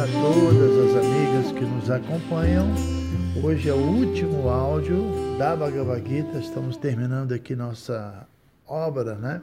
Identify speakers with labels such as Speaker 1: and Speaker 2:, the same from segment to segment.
Speaker 1: A todas as amigas que nos acompanham. Hoje é o último áudio da Bhagavad Gita, estamos terminando aqui nossa obra, né?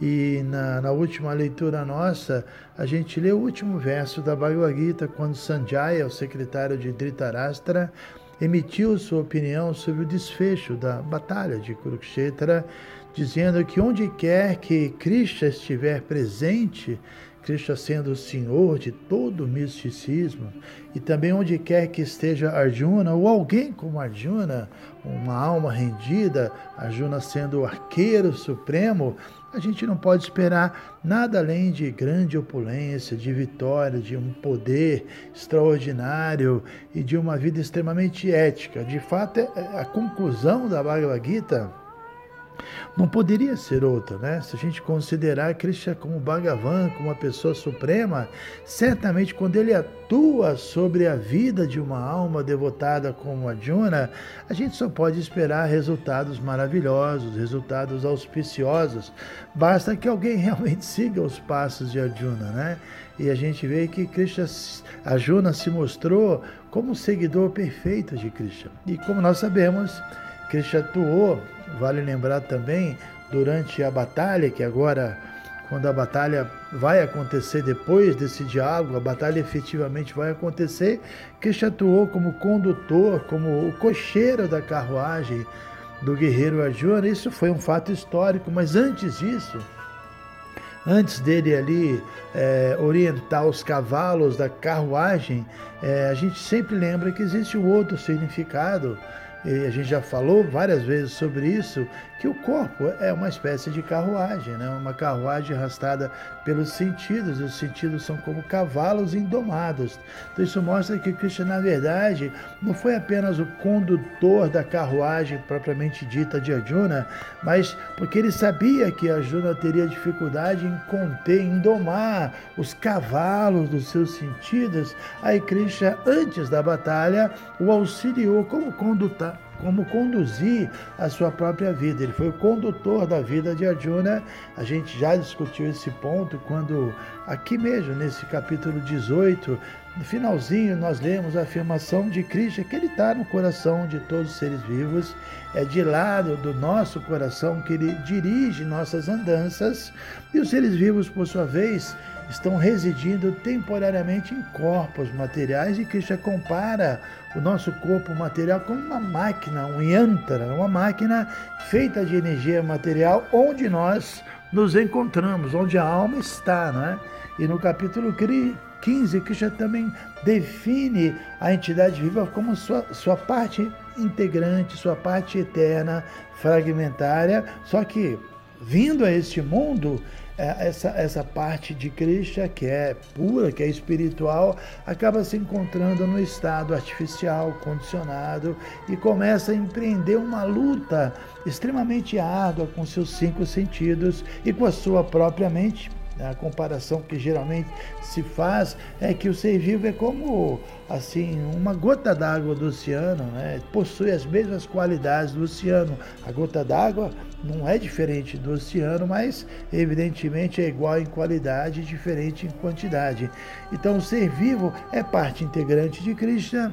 Speaker 1: E na, na, última leitura nossa, a gente lê o último verso da Bhagavad Gita, quando Sanjaya, o secretário de Dhritarashtra, emitiu sua opinião sobre o desfecho da batalha de Kurukshetra, dizendo que onde quer que Krishna estiver presente, Krishna sendo o senhor de todo o misticismo, e também onde quer que esteja Arjuna, ou alguém como Arjuna, uma alma rendida, Arjuna sendo o arqueiro supremo, a gente não pode esperar nada além de grande opulência, de vitória, de um poder extraordinário e de uma vida extremamente ética. De fato, é, é a conclusão da Bhagavad Gita não poderia ser outra, né? Se a gente considerar Krishna como Bhagavan, como uma pessoa suprema, certamente quando ele atua sobre a vida de uma alma devotada como Arjuna, a gente só pode esperar resultados maravilhosos, resultados auspiciosos. Basta que alguém realmente siga os passos de Arjuna, né? E a gente vê que Krishna, Arjuna se mostrou como seguidor perfeito de Krishna. E como nós sabemos, Krishna atuou Vale lembrar também, durante a batalha, que agora, quando a batalha vai acontecer depois desse diálogo, a batalha efetivamente vai acontecer, Krishna atuou como condutor, como o cocheiro da carruagem do guerreiro Arjuna. Isso foi um fato histórico, mas antes disso, antes dele ali é, orientar os cavalos da carruagem, é, a gente sempre lembra que existe um outro significado e a gente já falou várias vezes sobre isso, que o corpo é uma espécie de carruagem, né? uma carruagem arrastada pelos sentidos, os sentidos são como cavalos indomados. Então isso mostra que Krishna, na verdade, não foi apenas o condutor da carruagem propriamente dita de Arjuna, mas porque ele sabia que Arjuna teria dificuldade em conter, em domar os cavalos dos seus sentidos, aí Krishna, antes da batalha, o auxiliou como condutor como conduzir a sua própria vida. Ele foi o condutor da vida de Arjuna. A gente já discutiu esse ponto quando, aqui mesmo, nesse capítulo 18, no finalzinho, nós lemos a afirmação de Krishna que ele está no coração de todos os seres vivos, é de lado do nosso coração que ele dirige nossas andanças, e os seres vivos, por sua vez, estão residindo temporariamente em corpos materiais e Krishna compara o nosso corpo material como uma máquina, um yantra, uma máquina feita de energia material onde nós nos encontramos, onde a alma está, né? E no capítulo 15, Krishna também define a entidade viva como sua, sua parte integrante, sua parte eterna, fragmentária, só que vindo a este mundo, essa, essa parte de Krishna, que é pura, que é espiritual, acaba se encontrando no estado artificial, condicionado, e começa a empreender uma luta extremamente árdua com seus cinco sentidos e com a sua própria mente a comparação que geralmente se faz é que o ser vivo é como assim uma gota d'água do oceano, né? possui as mesmas qualidades do oceano. A gota d'água não é diferente do oceano, mas evidentemente é igual em qualidade e diferente em quantidade. Então o ser vivo é parte integrante de Krishna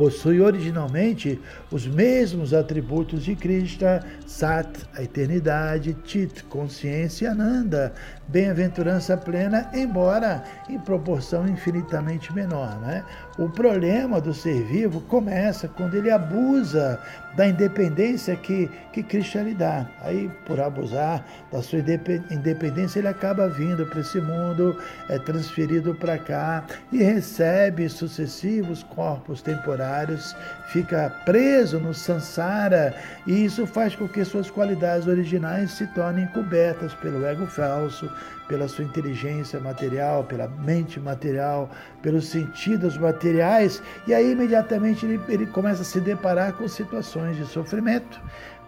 Speaker 1: possui originalmente os mesmos atributos de Krishna, Sat, a eternidade, Tit, consciência, e Ananda, bem-aventurança plena, embora em proporção infinitamente menor. Né? O problema do ser vivo começa quando ele abusa da independência que, que Krishna lhe dá. Aí, por abusar da sua independência, ele acaba vindo para esse mundo, é transferido para cá e recebe sucessivos corpos temporários, fica preso no samsara e isso faz com que suas qualidades originais se tornem cobertas pelo ego falso, pela sua inteligência material, pela mente material, pelos sentidos materiais, e aí imediatamente ele, ele começa a se deparar com situações de sofrimento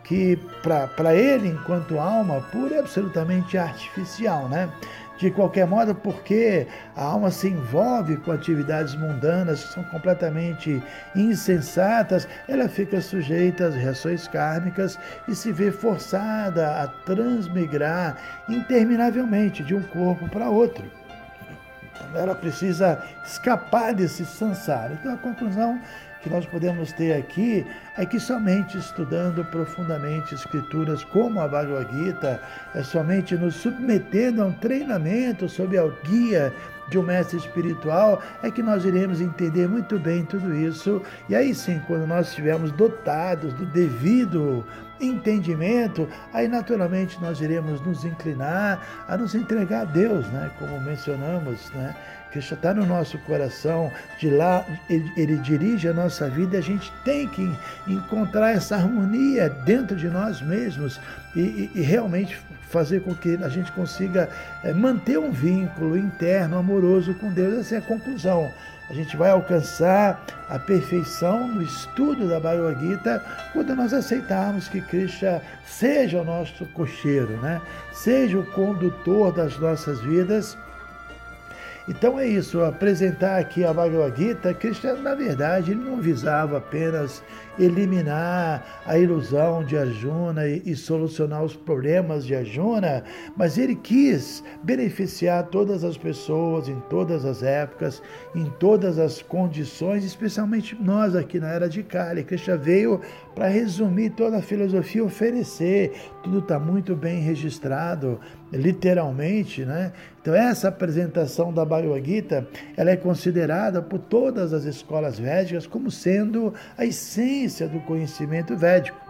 Speaker 1: que para ele, enquanto alma pura, é absolutamente artificial, né? De qualquer modo, porque a alma se envolve com atividades mundanas que são completamente insensatas, ela fica sujeita às reações kármicas e se vê forçada a transmigrar interminavelmente de um corpo para outro. Ela precisa escapar desse samsara. Então, a conclusão que nós podemos ter aqui é que somente estudando profundamente escrituras como a Bhagavad Gita, é somente nos submetendo a um treinamento sob a guia de um mestre espiritual, é que nós iremos entender muito bem tudo isso. E aí sim, quando nós estivermos dotados do devido entendimento, aí naturalmente nós iremos nos inclinar a nos entregar a Deus, né? Como mencionamos, né? Cristo está no nosso coração, de lá ele, ele, dirige a nossa vida, a gente tem que encontrar essa harmonia dentro de nós mesmos e, e, e realmente fazer com que a gente consiga é, manter um vínculo interno, amoroso com Deus. Essa é a conclusão. A gente vai alcançar a perfeição no estudo da Bhagavad Gita quando nós aceitarmos que Krishna seja o nosso cocheiro, né? seja o condutor das nossas vidas então é isso, apresentar aqui a Bhagavad Gita, Krishna, na verdade, ele não visava apenas eliminar a ilusão de Arjuna e, e solucionar os problemas de Arjuna, mas ele quis beneficiar todas as pessoas em todas as épocas, em todas as condições, especialmente nós aqui na Era de Kali. Krishna veio para resumir toda a filosofia oferecer, tudo está muito bem registrado, literalmente, né? Então essa apresentação da Bhagavad Gita, ela é considerada por todas as escolas védicas como sendo a essência do conhecimento védico.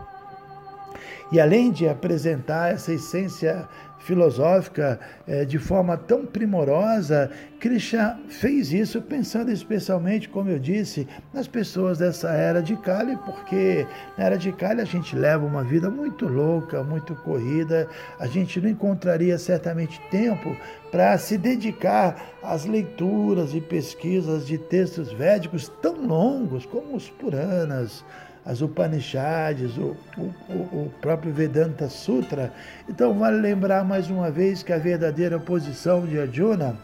Speaker 1: E além de apresentar essa essência filosófica é, de forma tão primorosa, Krishna fez isso pensando especialmente, como eu disse, nas pessoas dessa era de Kali, porque na era de Kali a gente leva uma vida muito louca, muito corrida, a gente não encontraria certamente tempo para se dedicar às leituras e pesquisas de textos védicos tão longos como os Puranas, as Upanishads, o, o, o, próprio Vedanta Sutra. Então, vale lembrar mais uma vez que a verdadeira posição de Arjuna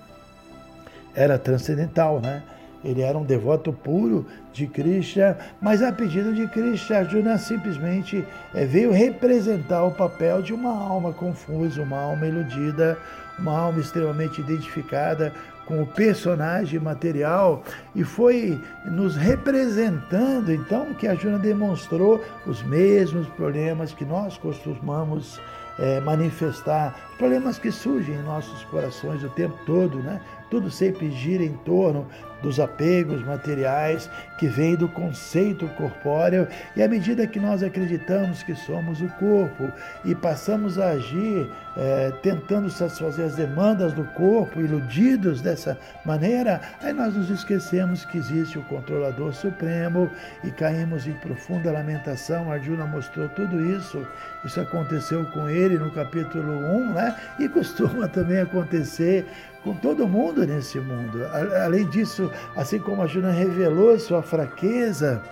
Speaker 1: era transcendental, né? Ele era um devoto puro de Krishna, mas a pedido de Krishna, Arjuna simplesmente é, veio representar o papel de uma alma confusa, uma alma iludida, uma alma extremamente identificada com o personagem material e foi nos representando então que a Juna demonstrou os mesmos problemas que nós costumamos é, manifestar, problemas que surgem em nossos corações o tempo todo, né? Tudo sempre gira em torno dos apegos materiais que vêm do conceito corpóreo, e à medida que nós acreditamos que somos o corpo e passamos a agir é, tentando satisfazer as demandas do corpo, iludidos dessa maneira, aí nós nos esquecemos que existe o controlador supremo e caímos em profunda lamentação. Arjuna mostrou tudo isso, isso aconteceu com ele no capítulo 1, né? e costuma também acontecer com todo mundo nesse mundo. Além disso, assim como a Juna revelou sua fraqueza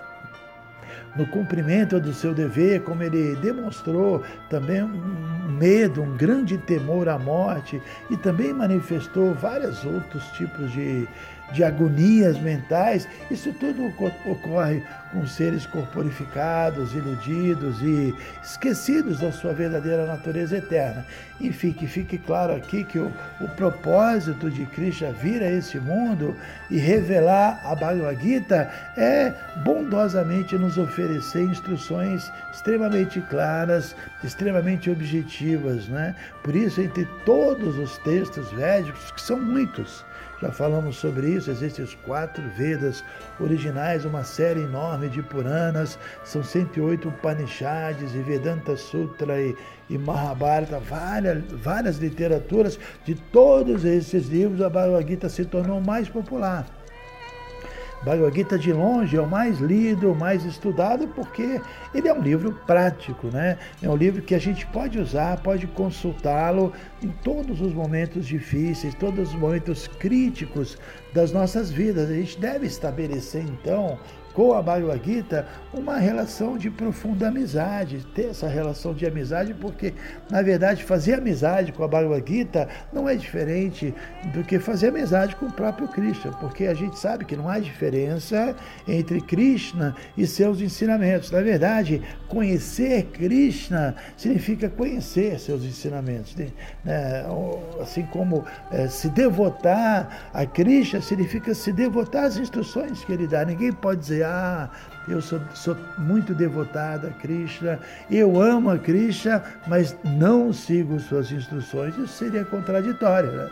Speaker 1: no cumprimento do seu dever, como ele demonstrou também um medo, um grande temor à morte e também manifestou vários outros tipos de, de agonias mentais, isso tudo ocorre com seres corporificados, iludidos e esquecidos da sua verdadeira natureza eterna. Enfim, que fique claro aqui que o, o propósito de Krishna vir a esse mundo e revelar a Bhagavad Gita é bondosamente nos oferecer instruções extremamente claras, extremamente objetivas. Né? Por isso, entre todos os textos védicos, que são muitos, já falamos sobre isso, existem os quatro Vedas originais, uma série enorme de Puranas, são 108 Upanishads e Vedanta Sutra e, e Mahabharata, várias, várias literaturas. De todos esses livros, a Bhagavad Gita se tornou mais popular. Bhagavad Gita de longe é o mais lido, o mais estudado, porque ele é um livro prático, né? É um livro que a gente pode usar, pode consultá-lo em todos os momentos difíceis, todos os momentos críticos das nossas vidas. A gente deve estabelecer, então, com a Bhagavad Gita uma relação de profunda amizade, ter essa relação de amizade, porque, na verdade, fazer amizade com a Bhagavad Gita não é diferente do que fazer amizade com o próprio Krishna, porque a gente sabe que não há diferença entre Krishna e seus ensinamentos. Na verdade, conhecer Krishna significa conhecer seus ensinamentos. Né? Assim como é, se devotar a Krishna significa se devotar às instruções que ele dá. Ninguém pode dizer, ah, eu sou, sou muito devotada a Krishna, eu amo a Krishna, mas não sigo suas instruções. Isso seria contraditório, né?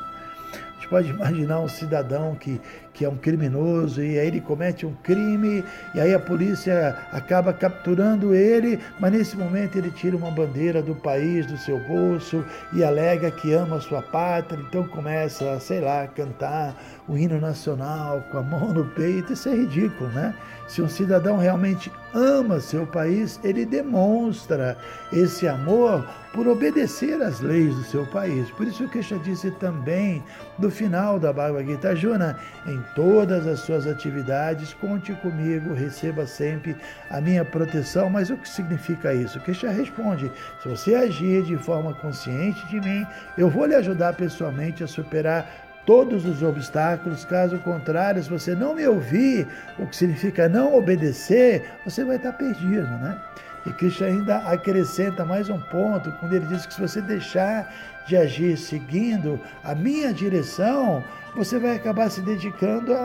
Speaker 1: A gente pode imaginar um cidadão que, que é um criminoso e aí ele comete um crime e aí a polícia acaba capturando ele, mas nesse momento ele tira uma bandeira do país do seu bolso e alega que ama a sua pátria, então começa, sei lá, cantar o hino nacional com a mão no peito. Isso é ridículo, né? Se um cidadão realmente ama seu país, ele demonstra esse amor por obedecer às leis do seu país. Por isso que Krishna disse também no final da Bhagavad Gita, Juna, em todas as suas atividades, conte comigo, receba sempre a minha proteção. Mas o que significa isso? Krishna responde: se você agir de forma consciente de mim, eu vou lhe ajudar pessoalmente a superar todos os obstáculos. Caso contrário, se você não me ouvir, o que significa não obedecer, você vai estar perdido, né? E Cristo ainda acrescenta mais um ponto, quando ele diz que se você deixar de agir seguindo a minha direção, você vai acabar se dedicando a,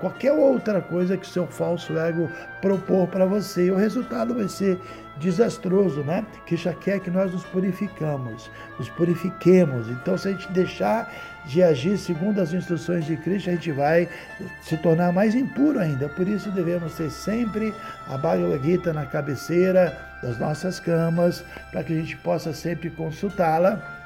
Speaker 1: qualquer outra coisa que o seu falso ego propor para você. E o resultado vai ser desastroso, né? Que já quer que nós nos purificamos, nos purifiquemos. Então, se a gente deixar de agir segundo as instruções de Cristo, a gente vai se tornar mais impuro ainda. Por isso devemos ter sempre a Bhagavad Gita na cabeceira das nossas camas, para que a gente possa sempre consultá-la.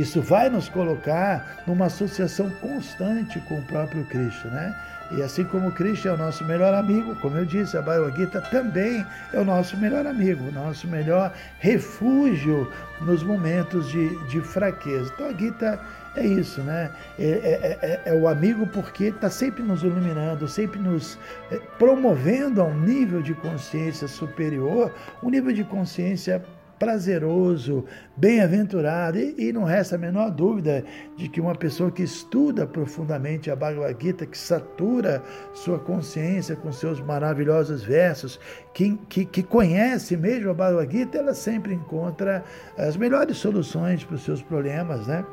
Speaker 1: Isso vai nos colocar numa associação constante com o próprio Cristo, né? E assim como Cristo é o nosso melhor amigo, como eu disse, a Bhagavad Gita também é o nosso melhor amigo, o nosso melhor refúgio nos momentos de, de fraqueza. Então a Gita é isso, né? É, é, é, é o amigo porque está sempre nos iluminando, sempre nos é, promovendo a um nível de consciência superior, um nível de consciência prazeroso, bem-aventurado. E, e, não resta a menor dúvida de que uma pessoa que estuda profundamente a Bhagavad Gita, que satura sua consciência com seus maravilhosos versos, que, que, que conhece mesmo a Bhagavad Gita, ela sempre encontra as melhores soluções para os seus problemas, né?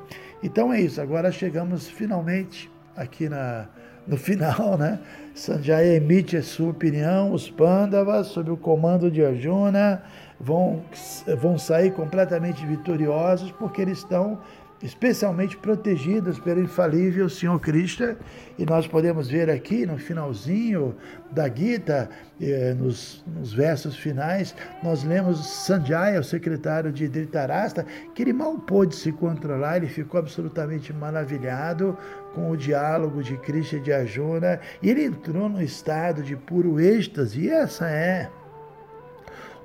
Speaker 1: Então é isso, agora chegamos finalmente aqui na, no final, né? Sanjaya emite a sua opinião, os Pandavas, sob o comando de Arjuna, vão, vão sair completamente vitoriosos porque eles estão especialmente protegidos pelo infalível Senhor Cristo. E nós podemos ver aqui no finalzinho da Gita, eh, nos, nos, versos finais, nós lemos Sanjaya, o secretário de Dhritarashtra, que ele mal pôde se controlar, ele ficou absolutamente maravilhado com o diálogo de Krishna e de Arjuna, e ele entrou no estado de puro êxtase, e essa é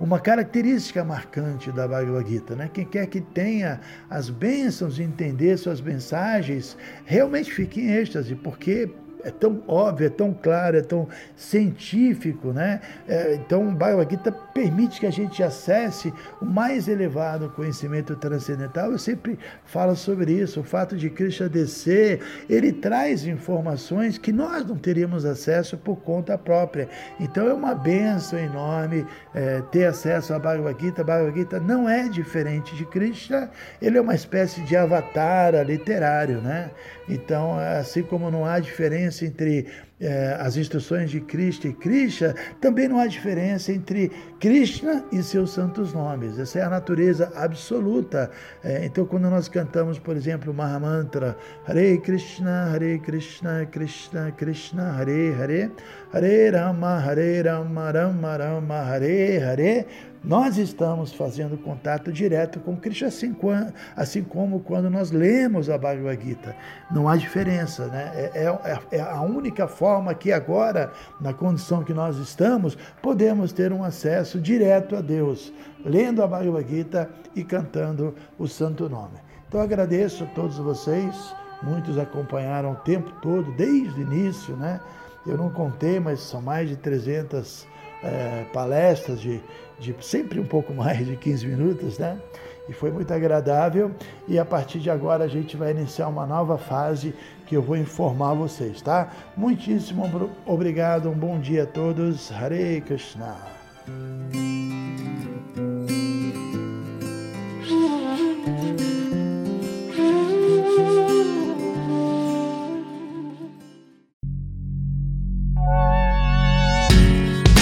Speaker 1: uma característica marcante da Bhagavad Gita. Né? Quem quer que tenha as bênçãos de entender suas mensagens, realmente fique em êxtase, porque é tão óbvio, é tão claro, é tão científico, né? É, então, o Bhagavad Gita permite que a gente acesse o mais elevado conhecimento transcendental. Eu sempre falo sobre isso, o fato de Krishna descer, ele traz informações que nós não teríamos acesso por conta própria. Então, é uma benção enorme é, ter acesso a Bhagavad Gita. Bhagavad Gita não é diferente de Krishna, ele é uma espécie de avatar literário, né? Então, assim como não há diferença entre eh, as instruções de Krishna e Krishna, também não há diferença entre Krishna e seus santos nomes. Essa é a natureza absoluta. Eh, então, quando nós cantamos, por exemplo, o Mahamantra, Hare Krishna, Hare Krishna, Krishna Krishna, Hare Hare, Hare Rama, Hare Rama, Rama Rama, Hare Hare, nós estamos fazendo contato direto com Krishna, assim, assim como quando nós lemos a Bhagavad Gita. Não há diferença, né? É, é, é, a única forma que agora, na condição que nós estamos, podemos ter um acesso direto a Deus, lendo a Bhagavad Gita e cantando o Santo Nome. Então agradeço a todos vocês, muitos acompanharam o tempo todo, desde o início, né? Eu não contei, mas são mais de 300 é, palestras de, de sempre um pouco mais de 15 minutos, né? E foi muito agradável. E a partir de agora a gente vai iniciar uma nova fase que eu vou informar vocês, tá? Muitíssimo obrigado, um bom dia a todos. Hare Krishna.